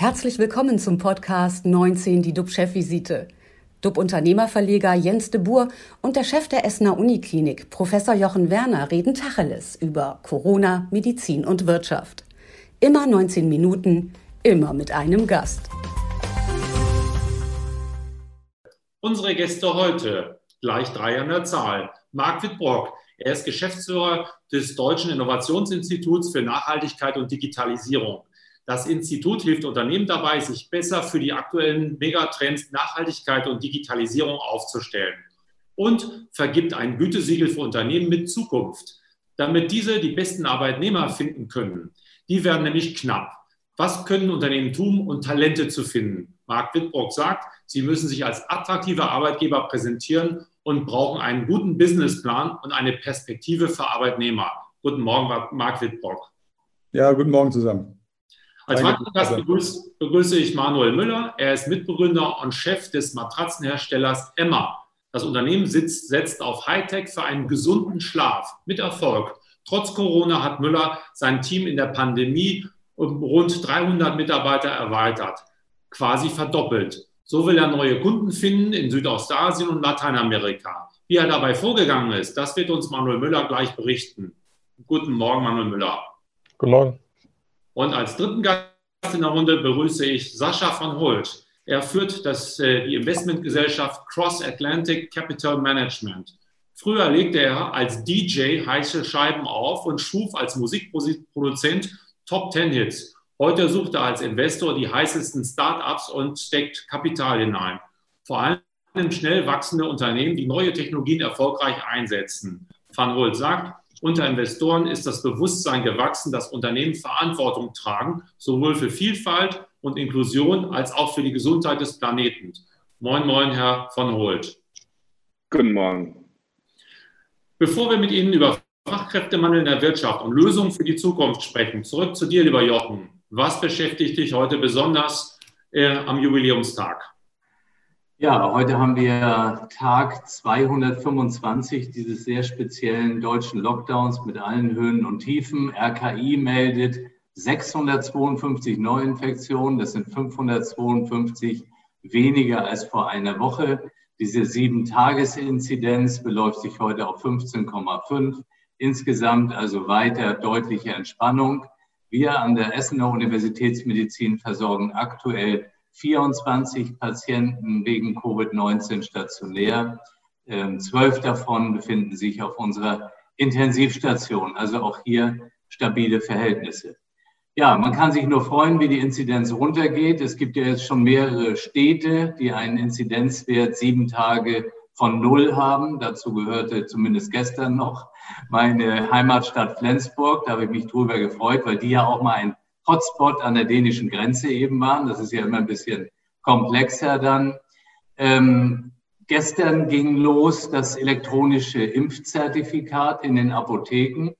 Herzlich willkommen zum Podcast 19, die DUB-Chefvisite. DUB-Unternehmerverleger Jens de Boer und der Chef der Essener Uniklinik, Professor Jochen Werner, reden Tacheles über Corona, Medizin und Wirtschaft. Immer 19 Minuten, immer mit einem Gast. Unsere Gäste heute, gleich drei an der Zahl. Marc Wittbrock, er ist Geschäftsführer des Deutschen Innovationsinstituts für Nachhaltigkeit und Digitalisierung. Das Institut hilft Unternehmen dabei, sich besser für die aktuellen Megatrends Nachhaltigkeit und Digitalisierung aufzustellen und vergibt ein Gütesiegel für Unternehmen mit Zukunft, damit diese die besten Arbeitnehmer finden können. Die werden nämlich knapp. Was können Unternehmen tun, um Talente zu finden? Marc Wittbrock sagt, sie müssen sich als attraktiver Arbeitgeber präsentieren und brauchen einen guten Businessplan und eine Perspektive für Arbeitnehmer. Guten Morgen, Marc Wittbrock. Ja, guten Morgen zusammen. Als weiteren Gast begrüße, begrüße ich Manuel Müller. Er ist Mitbegründer und Chef des Matratzenherstellers Emma. Das Unternehmen sitzt, setzt auf Hightech für einen gesunden Schlaf mit Erfolg. Trotz Corona hat Müller sein Team in der Pandemie um rund 300 Mitarbeiter erweitert, quasi verdoppelt. So will er neue Kunden finden in Südostasien und Lateinamerika. Wie er dabei vorgegangen ist, das wird uns Manuel Müller gleich berichten. Guten Morgen, Manuel Müller. Guten Morgen. Und als dritten Gast in der Runde begrüße ich Sascha von Holt. Er führt das, äh, die Investmentgesellschaft Cross Atlantic Capital Management. Früher legte er als DJ heiße Scheiben auf und schuf als Musikproduzent Top Ten Hits. Heute sucht er als Investor die heißesten Startups und steckt Kapital hinein. Vor allem schnell wachsende Unternehmen, die neue Technologien erfolgreich einsetzen. Van Holt sagt, unter Investoren ist das Bewusstsein gewachsen, dass Unternehmen Verantwortung tragen, sowohl für Vielfalt und Inklusion als auch für die Gesundheit des Planeten. Moin, moin, Herr von Holt. Guten Morgen. Bevor wir mit Ihnen über Fachkräftemangel in der Wirtschaft und Lösungen für die Zukunft sprechen, zurück zu dir, lieber Jochen. Was beschäftigt dich heute besonders äh, am Jubiläumstag? Ja, heute haben wir Tag 225 dieses sehr speziellen deutschen Lockdowns mit allen Höhen und Tiefen. RKI meldet 652 Neuinfektionen. Das sind 552 weniger als vor einer Woche. Diese Sieben-Tages-Inzidenz beläuft sich heute auf 15,5. Insgesamt also weiter deutliche Entspannung. Wir an der Essener Universitätsmedizin versorgen aktuell 24 Patienten wegen Covid-19 stationär. Ähm, zwölf davon befinden sich auf unserer Intensivstation. Also auch hier stabile Verhältnisse. Ja, man kann sich nur freuen, wie die Inzidenz runtergeht. Es gibt ja jetzt schon mehrere Städte, die einen Inzidenzwert sieben Tage von Null haben. Dazu gehörte zumindest gestern noch meine Heimatstadt Flensburg. Da habe ich mich drüber gefreut, weil die ja auch mal ein Hotspot an der dänischen Grenze eben waren. Das ist ja immer ein bisschen komplexer dann. Ähm, gestern ging los das elektronische Impfzertifikat in den Apotheken.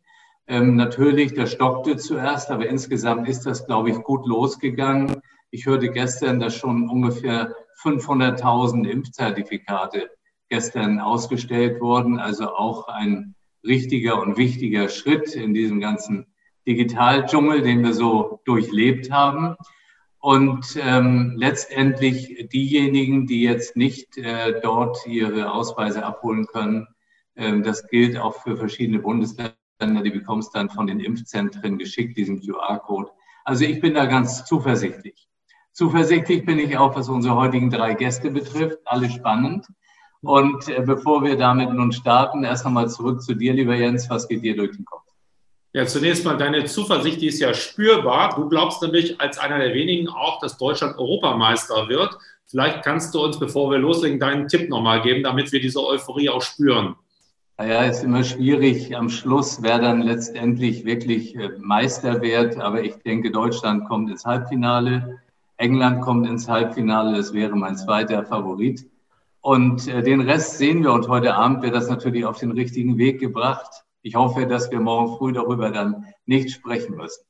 Ähm, natürlich, das stockte zuerst, aber insgesamt ist das, glaube ich, gut losgegangen. Ich hörte gestern, dass schon ungefähr 500.000 Impfzertifikate gestern ausgestellt wurden. Also auch ein richtiger und wichtiger Schritt in diesem ganzen Digitaldschungel, den wir so durchlebt haben. Und ähm, letztendlich diejenigen, die jetzt nicht äh, dort ihre Ausweise abholen können, ähm, das gilt auch für verschiedene Bundesländer, die bekommen es dann von den Impfzentren geschickt, diesen QR-Code. Also ich bin da ganz zuversichtlich. Zuversichtlich bin ich auch, was unsere heutigen drei Gäste betrifft. Alle spannend. Und äh, bevor wir damit nun starten, erst einmal zurück zu dir, lieber Jens. Was geht dir durch den Kopf? Ja, zunächst mal deine Zuversicht, die ist ja spürbar. Du glaubst nämlich als einer der wenigen auch, dass Deutschland Europameister wird. Vielleicht kannst du uns, bevor wir loslegen, deinen Tipp nochmal geben, damit wir diese Euphorie auch spüren. Naja, ist immer schwierig am Schluss, wer dann letztendlich wirklich äh, Meister wird. Aber ich denke, Deutschland kommt ins Halbfinale. England kommt ins Halbfinale. Das wäre mein zweiter Favorit. Und äh, den Rest sehen wir. Und heute Abend wird das natürlich auf den richtigen Weg gebracht. Ich hoffe, dass wir morgen früh darüber dann nicht sprechen müssen.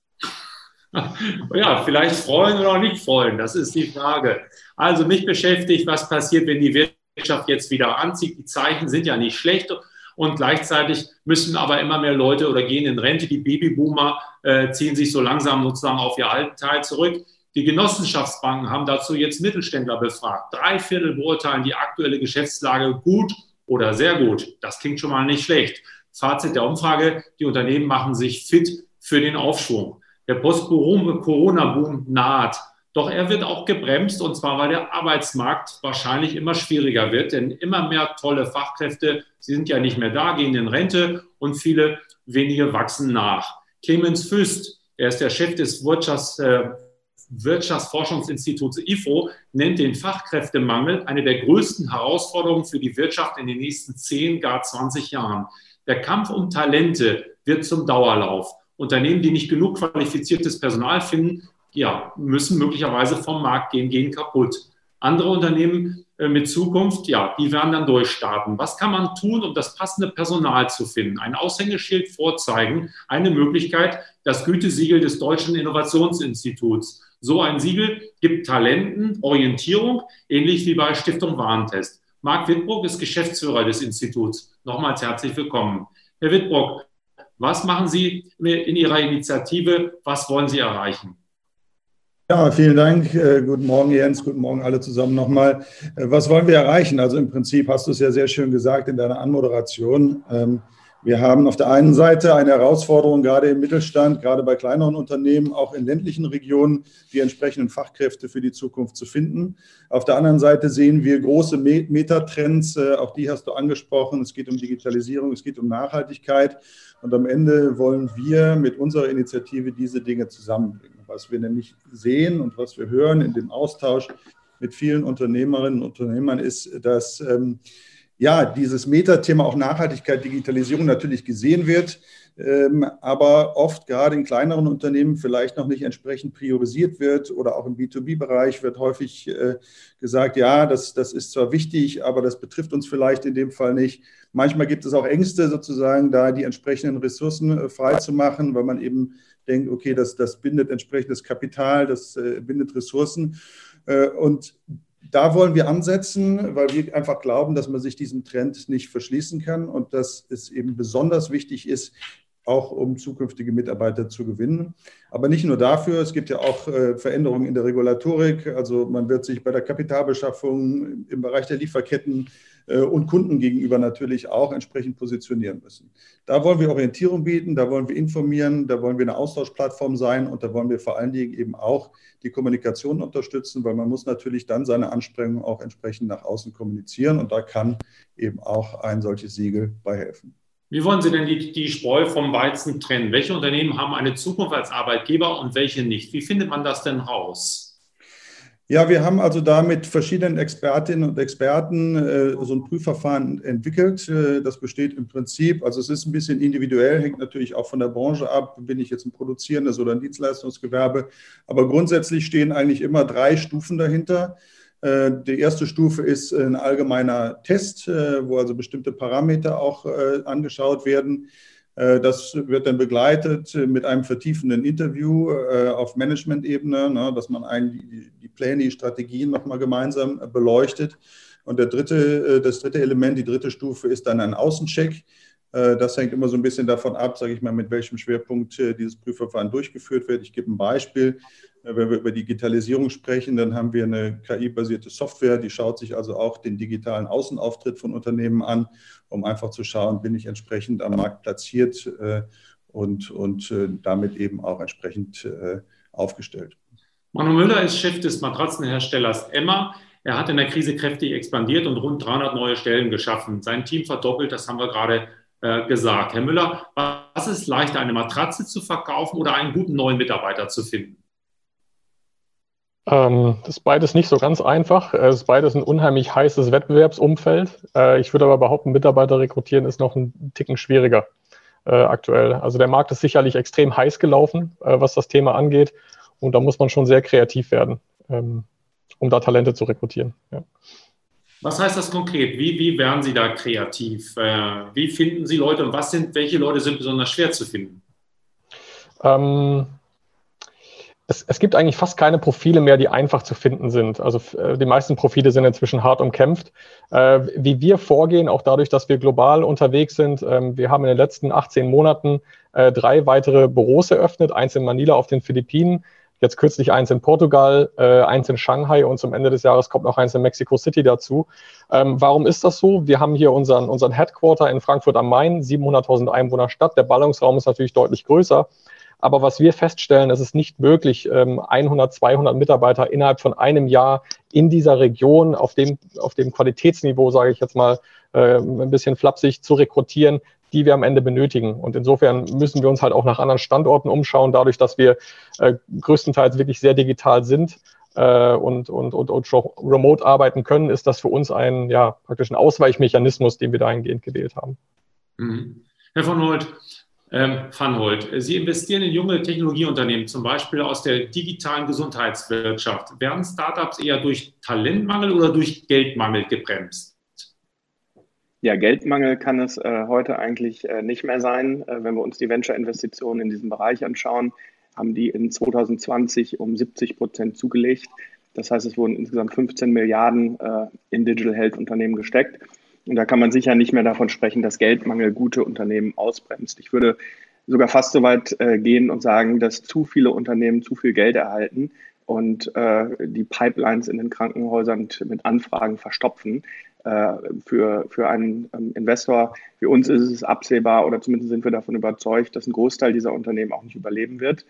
Ja, vielleicht freuen oder nicht freuen, das ist die Frage. Also mich beschäftigt, was passiert, wenn die Wirtschaft jetzt wieder anzieht. Die Zeichen sind ja nicht schlecht und gleichzeitig müssen aber immer mehr Leute oder gehen in Rente. Die Babyboomer äh, ziehen sich so langsam sozusagen auf ihr alten Teil zurück. Die Genossenschaftsbanken haben dazu jetzt Mittelständler befragt. Drei Viertel beurteilen die aktuelle Geschäftslage gut oder sehr gut. Das klingt schon mal nicht schlecht. Fazit der Umfrage, die Unternehmen machen sich fit für den Aufschwung. Der Post-Corona-Boom naht. Doch er wird auch gebremst und zwar, weil der Arbeitsmarkt wahrscheinlich immer schwieriger wird, denn immer mehr tolle Fachkräfte, sie sind ja nicht mehr da, gehen in Rente und viele wenige wachsen nach. Clemens Füst, er ist der Chef des Wirtschafts, äh, Wirtschaftsforschungsinstituts IFO, nennt den Fachkräftemangel eine der größten Herausforderungen für die Wirtschaft in den nächsten 10, gar 20 Jahren. Der Kampf um Talente wird zum Dauerlauf. Unternehmen, die nicht genug qualifiziertes Personal finden, ja, müssen möglicherweise vom Markt gehen, gehen kaputt. Andere Unternehmen äh, mit Zukunft, ja, die werden dann durchstarten. Was kann man tun, um das passende Personal zu finden? Ein Aushängeschild vorzeigen, eine Möglichkeit, das Gütesiegel des Deutschen Innovationsinstituts. So ein Siegel gibt Talenten Orientierung, ähnlich wie bei Stiftung Warentest. Marc Wittbrock ist Geschäftsführer des Instituts. Nochmals herzlich willkommen. Herr Wittbrock, was machen Sie in Ihrer Initiative? Was wollen Sie erreichen? Ja, vielen Dank. Äh, guten Morgen, Jens. Guten Morgen alle zusammen nochmal. Äh, was wollen wir erreichen? Also im Prinzip hast du es ja sehr schön gesagt in deiner Anmoderation. Wir haben auf der einen Seite eine Herausforderung, gerade im Mittelstand, gerade bei kleineren Unternehmen, auch in ländlichen Regionen, die entsprechenden Fachkräfte für die Zukunft zu finden. Auf der anderen Seite sehen wir große Metatrends, äh, auch die hast du angesprochen. Es geht um Digitalisierung, es geht um Nachhaltigkeit. Und am Ende wollen wir mit unserer Initiative diese Dinge zusammenbringen. Was wir nämlich sehen und was wir hören in dem Austausch mit vielen Unternehmerinnen und Unternehmern ist, dass ähm, ja, dieses Metathema auch Nachhaltigkeit, Digitalisierung natürlich gesehen wird, ähm, aber oft gerade in kleineren Unternehmen vielleicht noch nicht entsprechend priorisiert wird oder auch im B2B-Bereich wird häufig äh, gesagt, ja, das, das ist zwar wichtig, aber das betrifft uns vielleicht in dem Fall nicht. Manchmal gibt es auch Ängste sozusagen, da die entsprechenden Ressourcen äh, freizumachen, weil man eben denkt, okay, das, das bindet entsprechendes Kapital, das äh, bindet Ressourcen. Äh, und da wollen wir ansetzen, weil wir einfach glauben, dass man sich diesem Trend nicht verschließen kann und dass es eben besonders wichtig ist, auch um zukünftige Mitarbeiter zu gewinnen. Aber nicht nur dafür, es gibt ja auch äh, Veränderungen in der Regulatorik. Also man wird sich bei der Kapitalbeschaffung im Bereich der Lieferketten äh, und Kunden gegenüber natürlich auch entsprechend positionieren müssen. Da wollen wir Orientierung bieten, da wollen wir informieren, da wollen wir eine Austauschplattform sein und da wollen wir vor allen Dingen eben auch die Kommunikation unterstützen, weil man muss natürlich dann seine Anstrengungen auch entsprechend nach außen kommunizieren und da kann eben auch ein solches Siegel beihelfen. Wie wollen Sie denn die, die Spreu vom Weizen trennen? Welche Unternehmen haben eine Zukunft als Arbeitgeber und welche nicht? Wie findet man das denn raus? Ja, wir haben also da mit verschiedenen Expertinnen und Experten äh, so ein Prüfverfahren entwickelt. Äh, das besteht im Prinzip, also es ist ein bisschen individuell, hängt natürlich auch von der Branche ab. Bin ich jetzt ein produzierendes oder ein Dienstleistungsgewerbe? Aber grundsätzlich stehen eigentlich immer drei Stufen dahinter. Äh, die erste Stufe ist ein allgemeiner Test, äh, wo also bestimmte Parameter auch äh, angeschaut werden. Das wird dann begleitet mit einem vertiefenden Interview auf Management-Ebene, ne, dass man die Pläne, die Strategien nochmal gemeinsam beleuchtet. Und der dritte, das dritte Element, die dritte Stufe ist dann ein Außencheck. Das hängt immer so ein bisschen davon ab, sage ich mal, mit welchem Schwerpunkt dieses Prüfverfahren durchgeführt wird. Ich gebe ein Beispiel. Wenn wir über Digitalisierung sprechen, dann haben wir eine KI-basierte Software, die schaut sich also auch den digitalen Außenauftritt von Unternehmen an um einfach zu schauen, bin ich entsprechend am Markt platziert äh, und, und äh, damit eben auch entsprechend äh, aufgestellt. Manu Müller ist Chef des Matratzenherstellers Emma. Er hat in der Krise kräftig expandiert und rund 300 neue Stellen geschaffen. Sein Team verdoppelt, das haben wir gerade gesagt. Herr Müller, was ist leichter, eine Matratze zu verkaufen oder einen guten neuen Mitarbeiter zu finden? Ähm, das ist beides nicht so ganz einfach. Es ist beides ein unheimlich heißes Wettbewerbsumfeld. Äh, ich würde aber behaupten, Mitarbeiter rekrutieren ist noch ein Ticken schwieriger äh, aktuell. Also der Markt ist sicherlich extrem heiß gelaufen, äh, was das Thema angeht. Und da muss man schon sehr kreativ werden, ähm, um da Talente zu rekrutieren. Ja. Was heißt das konkret? Wie, wie werden Sie da kreativ? Wie finden Sie Leute und was sind, welche Leute sind besonders schwer zu finden? Ähm, es, es gibt eigentlich fast keine Profile mehr, die einfach zu finden sind. Also äh, die meisten Profile sind inzwischen hart umkämpft. Äh, wie wir vorgehen, auch dadurch, dass wir global unterwegs sind, ähm, wir haben in den letzten 18 Monaten äh, drei weitere Büros eröffnet, eins in Manila auf den Philippinen, Jetzt kürzlich eins in Portugal, äh, eins in Shanghai und zum Ende des Jahres kommt noch eins in Mexico City dazu. Ähm, warum ist das so? Wir haben hier unseren, unseren Headquarter in Frankfurt am Main, 700.000 Einwohner Stadt. Der Ballungsraum ist natürlich deutlich größer. Aber was wir feststellen, es ist nicht möglich, 100, ähm, 200 Mitarbeiter innerhalb von einem Jahr in dieser Region auf dem, auf dem Qualitätsniveau, sage ich jetzt mal, äh, ein bisschen flapsig zu rekrutieren, die wir am Ende benötigen. Und insofern müssen wir uns halt auch nach anderen Standorten umschauen, dadurch, dass wir äh, größtenteils wirklich sehr digital sind äh, und, und, und, und remote arbeiten können, ist das für uns ein, ja, praktisch ein Ausweichmechanismus, den wir dahingehend gewählt haben. Mhm. Herr von Holt, ähm, Van Holt, Sie investieren in junge Technologieunternehmen, zum Beispiel aus der digitalen Gesundheitswirtschaft. Werden Startups eher durch Talentmangel oder durch Geldmangel gebremst? Ja, Geldmangel kann es äh, heute eigentlich äh, nicht mehr sein. Äh, wenn wir uns die Venture-Investitionen in diesem Bereich anschauen, haben die in 2020 um 70 Prozent zugelegt. Das heißt, es wurden insgesamt 15 Milliarden äh, in Digital Health Unternehmen gesteckt. Und da kann man sicher nicht mehr davon sprechen, dass Geldmangel gute Unternehmen ausbremst. Ich würde sogar fast so weit äh, gehen und sagen, dass zu viele Unternehmen zu viel Geld erhalten und äh, die Pipelines in den Krankenhäusern mit Anfragen verstopfen. Äh, für, für einen ähm, Investor, für uns ist es absehbar oder zumindest sind wir davon überzeugt, dass ein Großteil dieser Unternehmen auch nicht überleben wird.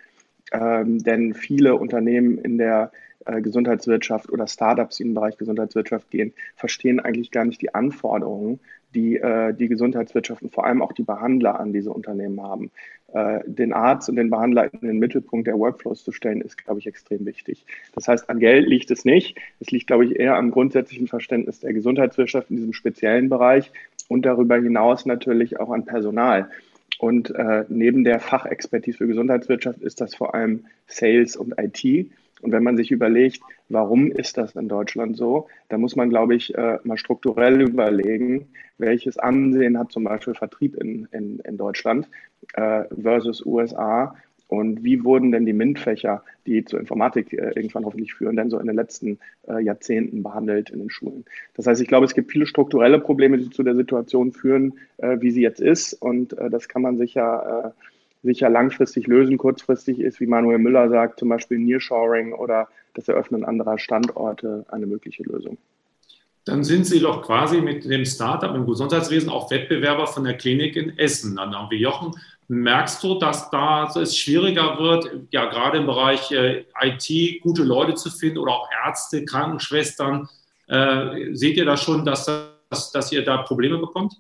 Ähm, denn viele Unternehmen in der äh, Gesundheitswirtschaft oder Startups, die im Bereich Gesundheitswirtschaft gehen, verstehen eigentlich gar nicht die Anforderungen, die äh, die Gesundheitswirtschaft und vor allem auch die Behandler an diese Unternehmen haben. Äh, den Arzt und den Behandler in den Mittelpunkt der Workflows zu stellen, ist, glaube ich, extrem wichtig. Das heißt, an Geld liegt es nicht. Es liegt, glaube ich, eher am grundsätzlichen Verständnis der Gesundheitswirtschaft in diesem speziellen Bereich und darüber hinaus natürlich auch an Personal. Und äh, neben der Fachexpertise für Gesundheitswirtschaft ist das vor allem Sales und IT. Und wenn man sich überlegt, warum ist das in Deutschland so, dann muss man, glaube ich, äh, mal strukturell überlegen, welches Ansehen hat zum Beispiel Vertrieb in, in, in Deutschland äh, versus USA und wie wurden denn die MINT-Fächer, die zur Informatik äh, irgendwann hoffentlich führen, denn so in den letzten äh, Jahrzehnten behandelt in den Schulen? Das heißt, ich glaube, es gibt viele strukturelle Probleme, die zu der Situation führen, äh, wie sie jetzt ist. Und äh, das kann man sicher äh, sicher langfristig lösen. Kurzfristig ist, wie Manuel Müller sagt, zum Beispiel Nearshoring oder das Eröffnen anderer Standorte eine mögliche Lösung. Dann sind Sie doch quasi mit dem Startup im Gesundheitswesen auch Wettbewerber von der Klinik in Essen. Dann haben wir Jochen. Merkst du, dass da es schwieriger wird, ja gerade im Bereich äh, IT gute Leute zu finden oder auch Ärzte, Krankenschwestern? Äh, seht ihr da schon, dass, dass, dass ihr da Probleme bekommt?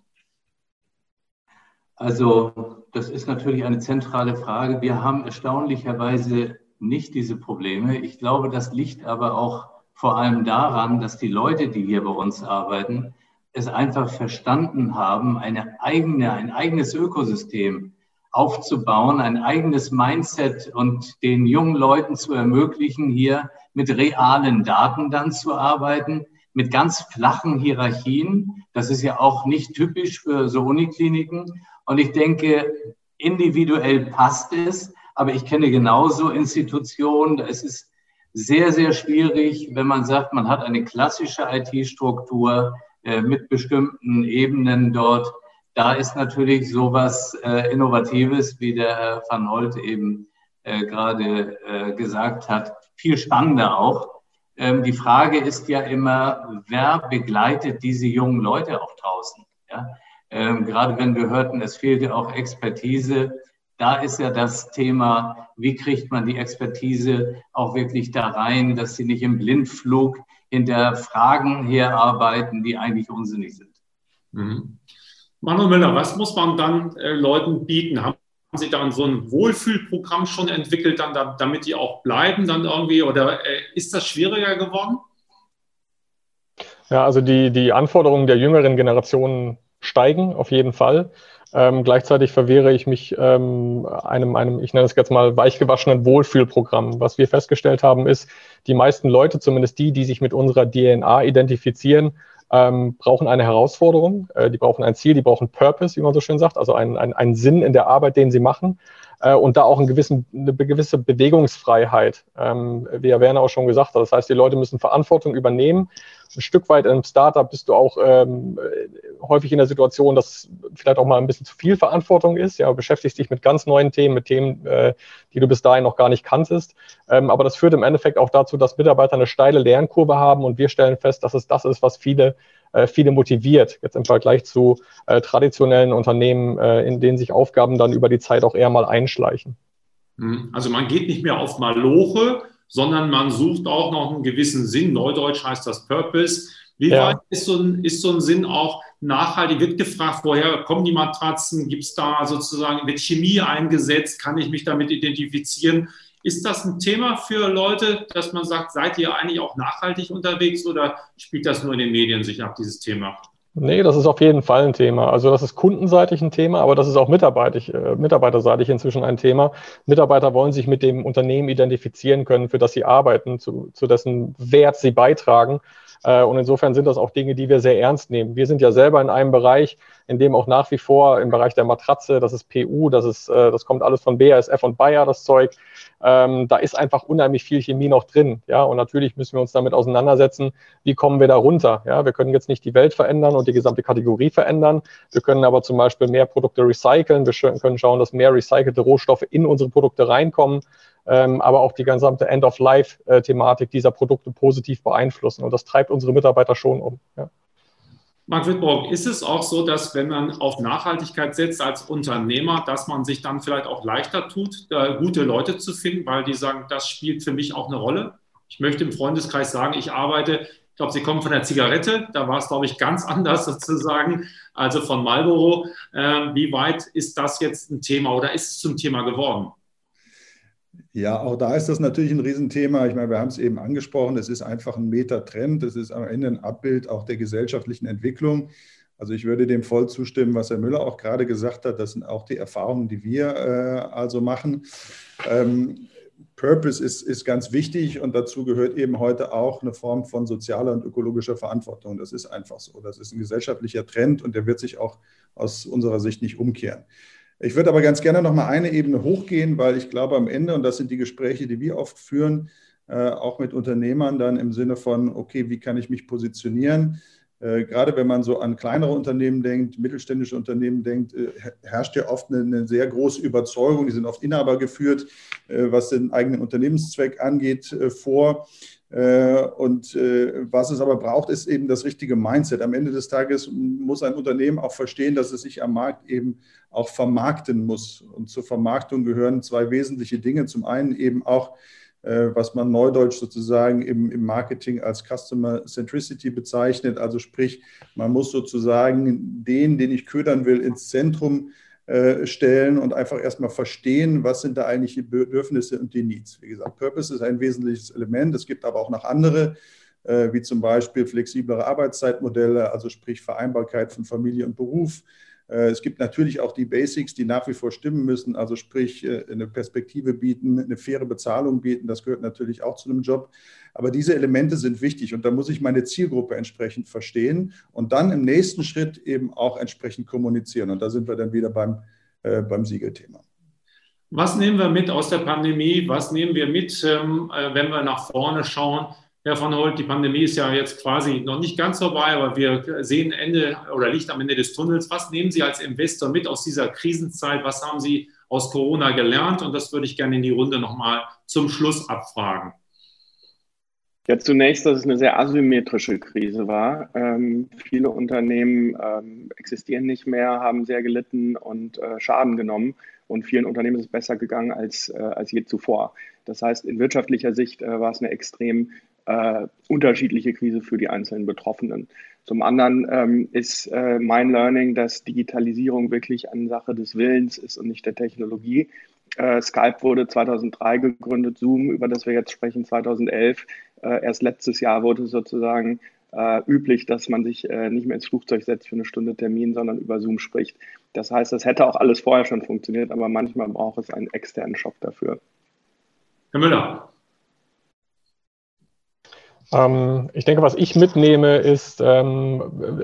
Also das ist natürlich eine zentrale Frage. Wir haben erstaunlicherweise nicht diese Probleme. Ich glaube, das liegt aber auch vor allem daran, dass die Leute, die hier bei uns arbeiten, es einfach verstanden haben, eine eigene, ein eigenes Ökosystem aufzubauen, ein eigenes Mindset und den jungen Leuten zu ermöglichen, hier mit realen Daten dann zu arbeiten, mit ganz flachen Hierarchien. Das ist ja auch nicht typisch für so Unikliniken. Und ich denke, individuell passt es, aber ich kenne genauso Institutionen, da ist es sehr, sehr schwierig, wenn man sagt, man hat eine klassische IT-Struktur äh, mit bestimmten Ebenen dort. Da ist natürlich sowas äh, Innovatives, wie der Herr Van Holt eben äh, gerade äh, gesagt hat, viel spannender auch. Ähm, die Frage ist ja immer, wer begleitet diese jungen Leute auch draußen? Ja? Ähm, gerade wenn wir hörten, es fehlte auch Expertise, da ist ja das Thema, wie kriegt man die Expertise auch wirklich da rein, dass sie nicht im Blindflug hinter Fragen herarbeiten, die eigentlich unsinnig sind. Mhm. Manuel Müller, was muss man dann äh, Leuten bieten? Haben Sie dann so ein Wohlfühlprogramm schon entwickelt, dann, da, damit die auch bleiben dann irgendwie? Oder äh, ist das schwieriger geworden? Ja, also die, die Anforderungen der jüngeren Generationen steigen, auf jeden Fall. Ähm, gleichzeitig verwehre ich mich ähm, einem, einem, ich nenne es jetzt mal, weichgewaschenen Wohlfühlprogramm. Was wir festgestellt haben, ist, die meisten Leute, zumindest die, die sich mit unserer DNA identifizieren, ähm, brauchen eine Herausforderung, äh, die brauchen ein Ziel, die brauchen Purpose, wie man so schön sagt, also einen, einen, einen Sinn in der Arbeit, den sie machen äh, und da auch einen gewissen, eine gewisse Bewegungsfreiheit, ähm, wie Herr Werner auch schon gesagt hat. Das heißt, die Leute müssen Verantwortung übernehmen ein Stück weit im Startup bist du auch ähm, häufig in der Situation, dass vielleicht auch mal ein bisschen zu viel Verantwortung ist. Ja, beschäftigst dich mit ganz neuen Themen, mit Themen, äh, die du bis dahin noch gar nicht kanntest. Ähm, aber das führt im Endeffekt auch dazu, dass Mitarbeiter eine steile Lernkurve haben und wir stellen fest, dass es das ist, was viele äh, viele motiviert, jetzt im Vergleich zu äh, traditionellen Unternehmen, äh, in denen sich Aufgaben dann über die Zeit auch eher mal einschleichen. Mhm. Also man geht nicht mehr auf Maloche, sondern man sucht auch noch einen gewissen Sinn. Neudeutsch heißt das Purpose. Wie ja. weit ist so, ein, ist so ein Sinn auch nachhaltig? Wird gefragt, woher kommen die Matratzen? Gibt es da sozusagen, wird Chemie eingesetzt? Kann ich mich damit identifizieren? Ist das ein Thema für Leute, dass man sagt, seid ihr eigentlich auch nachhaltig unterwegs oder spielt das nur in den Medien sich ab, dieses Thema? Nee, das ist auf jeden Fall ein Thema. Also das ist kundenseitig ein Thema, aber das ist auch mitarbeiterseitig, äh, mitarbeiterseitig inzwischen ein Thema. Mitarbeiter wollen sich mit dem Unternehmen identifizieren können, für das sie arbeiten, zu, zu dessen Wert sie beitragen. Äh, und insofern sind das auch Dinge, die wir sehr ernst nehmen. Wir sind ja selber in einem Bereich, in dem auch nach wie vor im Bereich der Matratze, das ist PU, das ist, äh, das kommt alles von BASF und Bayer, das Zeug. Ähm, da ist einfach unheimlich viel Chemie noch drin. Ja, und natürlich müssen wir uns damit auseinandersetzen, wie kommen wir da runter. Ja, wir können jetzt nicht die Welt verändern und die gesamte Kategorie verändern. Wir können aber zum Beispiel mehr Produkte recyceln. Wir können schauen, dass mehr recycelte Rohstoffe in unsere Produkte reinkommen ähm, aber auch die gesamte End-of-Life-Thematik dieser Produkte positiv beeinflussen. Und das treibt unsere Mitarbeiter schon um. Ja. Marc Wittborg, ist es auch so, dass wenn man auf Nachhaltigkeit setzt als Unternehmer, dass man sich dann vielleicht auch leichter tut, gute Leute zu finden, weil die sagen, das spielt für mich auch eine Rolle? Ich möchte im Freundeskreis sagen, ich arbeite, ich glaube, Sie kommen von der Zigarette, da war es, glaube ich, ganz anders sozusagen, also von Marlboro. Äh, wie weit ist das jetzt ein Thema oder ist es zum Thema geworden? Ja, auch da ist das natürlich ein Riesenthema. Ich meine, wir haben es eben angesprochen, es ist einfach ein Metatrend, es ist am Ende ein Abbild auch der gesellschaftlichen Entwicklung. Also ich würde dem voll zustimmen, was Herr Müller auch gerade gesagt hat. Das sind auch die Erfahrungen, die wir äh, also machen. Ähm, Purpose ist, ist ganz wichtig und dazu gehört eben heute auch eine Form von sozialer und ökologischer Verantwortung. Das ist einfach so. Das ist ein gesellschaftlicher Trend und der wird sich auch aus unserer Sicht nicht umkehren. Ich würde aber ganz gerne noch mal eine Ebene hochgehen, weil ich glaube am Ende, und das sind die Gespräche, die wir oft führen, äh, auch mit Unternehmern dann im Sinne von, okay, wie kann ich mich positionieren? Äh, gerade wenn man so an kleinere Unternehmen denkt, mittelständische Unternehmen denkt, äh, herrscht ja oft eine, sehr große Überzeugung, die sind oft Inhaber geführt, äh, was den eigenen Unternehmenszweck angeht, vor. Äh, und äh, was es aber braucht, ist eben das richtige Mindset. Am Ende des Tages muss ein Unternehmen auch verstehen, dass es sich am Markt eben auch vermarkten muss. Und zur Vermarktung gehören zwei wesentliche Dinge. Zum einen eben auch, äh, was man neudeutsch sozusagen im, Marketing als Customer Centricity bezeichnet. Also sprich, man muss sozusagen den, den ich ködern will, ins Zentrum äh, stellen und einfach erstmal verstehen, was sind da eigentlich die Bedürfnisse und die Needs. Wie gesagt, Purpose ist ein wesentliches Element. Es gibt aber auch noch andere, äh, wie zum Beispiel flexiblere Arbeitszeitmodelle, also sprich Vereinbarkeit von Familie und Beruf, äh, es gibt natürlich auch die Basics, die nach wie vor stimmen müssen, also sprich äh, eine Perspektive bieten, eine faire Bezahlung bieten, das gehört natürlich auch zu einem Job. Aber diese Elemente sind wichtig und da muss ich meine Zielgruppe entsprechend verstehen und dann im nächsten Schritt eben auch entsprechend kommunizieren. Und da sind wir dann wieder beim, äh, beim Siegelthema. Was nehmen wir mit aus der Pandemie? Was nehmen wir mit, ähm, äh, wenn wir nach vorne schauen? Herr von Holt, die Pandemie ist ja jetzt quasi noch nicht ganz vorbei, aber wir sehen Ende oder Licht am Ende des Tunnels. Was nehmen Sie als Investor mit aus dieser Krisenzeit? Was haben Sie aus Corona gelernt? Und das würde ich gerne in die Runde nochmal zum Schluss abfragen. Ja, zunächst, dass es eine sehr asymmetrische Krise war. Ähm, viele Unternehmen ähm, existieren nicht mehr, haben sehr gelitten und äh, Schaden genommen. Und vielen Unternehmen ist es besser gegangen als, äh, als je zuvor. Das heißt, in wirtschaftlicher Sicht äh, war es eine extrem äh, unterschiedliche Krise für die einzelnen Betroffenen. Zum anderen ähm, ist äh, mein Learning, dass Digitalisierung wirklich eine Sache des Willens ist und nicht der Technologie. Äh, Skype wurde 2003 gegründet, Zoom, über das wir jetzt sprechen, 2011. Äh, erst letztes Jahr wurde sozusagen äh, üblich, dass man sich äh, nicht mehr ins Flugzeug setzt für eine Stunde Termin, sondern über Zoom spricht. Das heißt, das hätte auch alles vorher schon funktioniert, aber manchmal braucht es einen externen Schock dafür. Herr Müller, ähm, ich denke, was ich mitnehme, ist, ähm,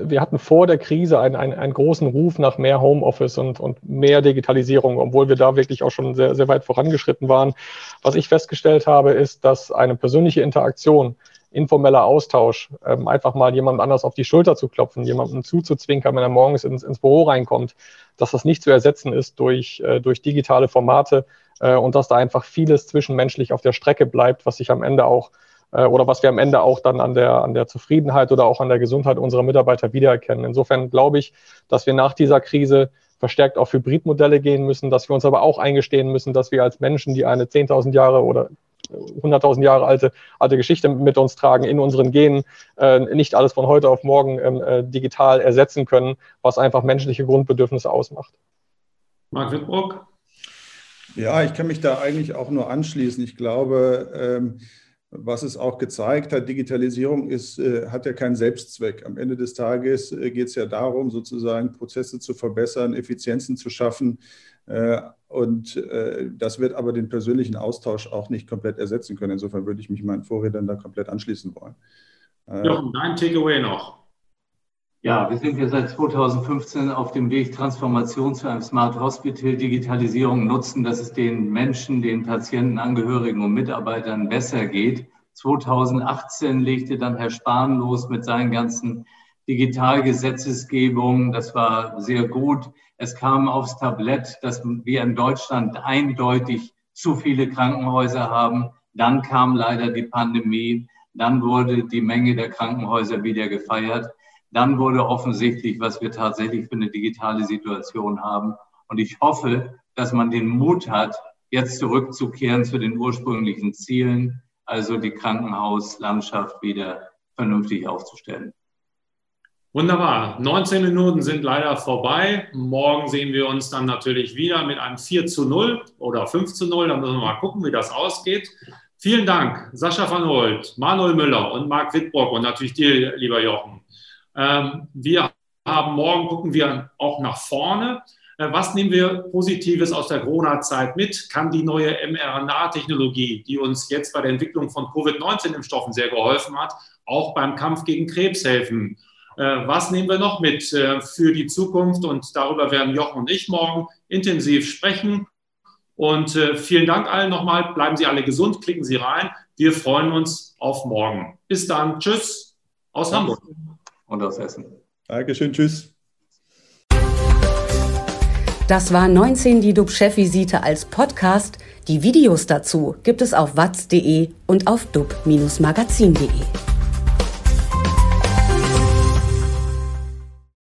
wir hatten vor der Krise einen, einen, einen großen Ruf nach mehr Homeoffice und, und mehr Digitalisierung, obwohl wir da wirklich auch schon sehr, sehr weit vorangeschritten waren. Was ich festgestellt habe, ist, dass eine persönliche Interaktion informeller Austausch, ähm, einfach mal jemand anders auf die Schulter zu klopfen, jemandem zuzuzwinkern, wenn er morgens ins, ins Büro reinkommt, dass das nicht zu ersetzen ist durch, äh, durch digitale Formate äh, und dass da einfach vieles zwischenmenschlich auf der Strecke bleibt, was sich am Ende auch oder was wir am Ende auch dann an der, an der Zufriedenheit oder auch an der Gesundheit unserer Mitarbeiter wiedererkennen. Insofern glaube ich, dass wir nach dieser Krise verstärkt auf Hybridmodelle gehen müssen, dass wir uns aber auch eingestehen müssen, dass wir als Menschen, die eine 10.000 Jahre oder 100.000 Jahre alte, alte Geschichte mit uns tragen, in unseren Genen, äh, nicht alles von heute auf morgen ähm, äh, digital ersetzen können, was einfach menschliche Grundbedürfnisse ausmacht. Marc Wittbrock? Ja, ich kann mich da eigentlich auch nur anschließen. Ich glaube, ähm, was es auch gezeigt hat, Digitalisierung ist, äh, hat ja keinen Selbstzweck. Am Ende des Tages äh, geht es ja darum, sozusagen Prozesse zu verbessern, Effizienzen zu schaffen. Äh, und das wird aber den persönlichen Austausch auch nicht komplett ersetzen können. Insofern würde ich mich meinen Vorrednern da komplett anschließen wollen. Jochen, dein Takeaway noch. Ja, wir sind ja seit 2015 auf dem Weg Transformation zu einem Smart Hospital, Digitalisierung nutzen, dass es den Menschen, den Patienten, Angehörigen und Mitarbeitern besser geht. 2018 legte dann Herr Spahn los mit seinen ganzen Digitalgesetzesgebungen. Das war sehr gut. Es kam aufs Tablett, dass wir in Deutschland eindeutig zu viele Krankenhäuser haben. Dann kam leider die Pandemie. Dann wurde die Menge der Krankenhäuser wieder gefeiert. Dann wurde offensichtlich, was wir tatsächlich für eine digitale Situation haben. Und ich hoffe, dass man den Mut hat, jetzt zurückzukehren zu den ursprünglichen Zielen, also die Krankenhauslandschaft wieder vernünftig aufzustellen. Wunderbar. 19 Minuten sind leider vorbei. Morgen sehen wir uns dann natürlich wieder mit einem 4 zu 0 oder 5 zu 0. Da müssen wir mal gucken, wie das ausgeht. Vielen Dank, Sascha van Holt, Manuel Müller und Marc Wittbrock und natürlich dir, lieber Jochen. Ähm, wir haben morgen, gucken wir auch nach vorne. Äh, was nehmen wir Positives aus der Corona-Zeit mit? Kann die neue mRNA-Technologie, die uns jetzt bei der Entwicklung von Covid-19-Impfstoffen sehr geholfen hat, auch beim Kampf gegen Krebs helfen? Äh, was nehmen wir noch mit äh, für die Zukunft? Und darüber werden Jochen und ich morgen intensiv sprechen. Und vielen Dank allen nochmal. Bleiben Sie alle gesund, klicken Sie rein. Wir freuen uns auf morgen. Bis dann. Tschüss aus Hamburg. Und aus Essen. Dankeschön. Tschüss. Das war 19 die DUB-Chefvisite als Podcast. Die Videos dazu gibt es auf watz.de und auf dub-magazin.de.